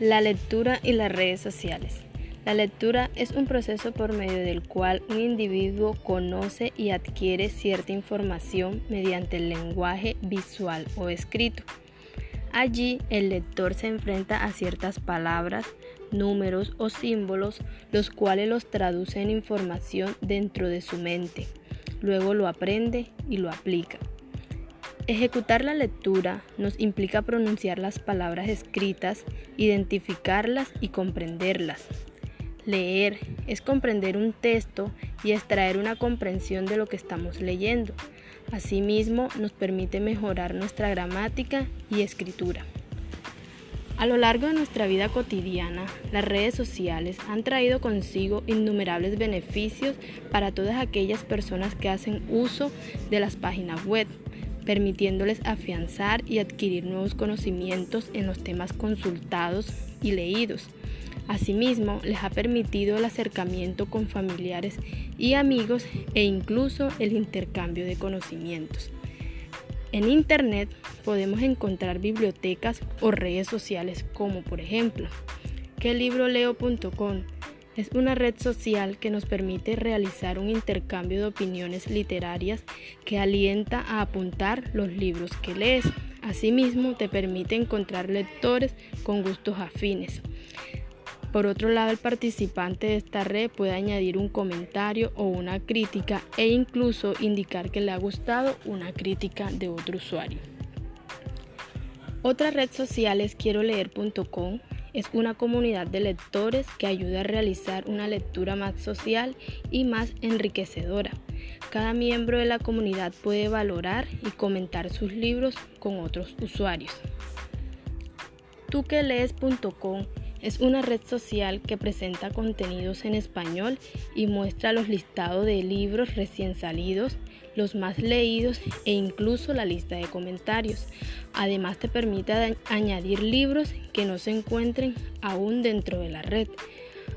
La lectura y las redes sociales. La lectura es un proceso por medio del cual un individuo conoce y adquiere cierta información mediante el lenguaje visual o escrito. Allí el lector se enfrenta a ciertas palabras, números o símbolos, los cuales los traduce en información dentro de su mente. Luego lo aprende y lo aplica. Ejecutar la lectura nos implica pronunciar las palabras escritas, identificarlas y comprenderlas. Leer es comprender un texto y extraer una comprensión de lo que estamos leyendo. Asimismo, nos permite mejorar nuestra gramática y escritura. A lo largo de nuestra vida cotidiana, las redes sociales han traído consigo innumerables beneficios para todas aquellas personas que hacen uso de las páginas web permitiéndoles afianzar y adquirir nuevos conocimientos en los temas consultados y leídos. Asimismo, les ha permitido el acercamiento con familiares y amigos e incluso el intercambio de conocimientos. En Internet podemos encontrar bibliotecas o redes sociales como por ejemplo quelibroleo.com, es una red social que nos permite realizar un intercambio de opiniones literarias que alienta a apuntar los libros que lees. Asimismo, te permite encontrar lectores con gustos afines. Por otro lado, el participante de esta red puede añadir un comentario o una crítica e incluso indicar que le ha gustado una crítica de otro usuario. Otra red social es quiero leer.com es una comunidad de lectores que ayuda a realizar una lectura más social y más enriquecedora. Cada miembro de la comunidad puede valorar y comentar sus libros con otros usuarios. Tuquelees.com es una red social que presenta contenidos en español y muestra los listados de libros recién salidos, los más leídos e incluso la lista de comentarios. Además te permite añadir libros que no se encuentren aún dentro de la red.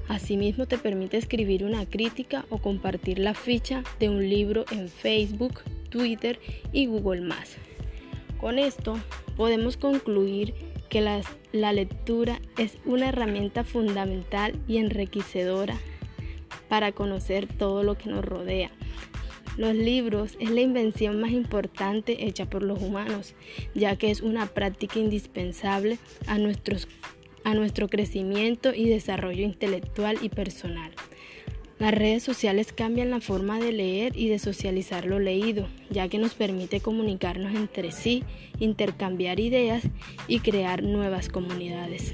Asimismo te permite escribir una crítica o compartir la ficha de un libro en Facebook, Twitter y Google ⁇ Con esto podemos concluir que la lectura es una herramienta fundamental y enriquecedora para conocer todo lo que nos rodea. Los libros es la invención más importante hecha por los humanos, ya que es una práctica indispensable a, a nuestro crecimiento y desarrollo intelectual y personal. Las redes sociales cambian la forma de leer y de socializar lo leído, ya que nos permite comunicarnos entre sí, intercambiar ideas y crear nuevas comunidades.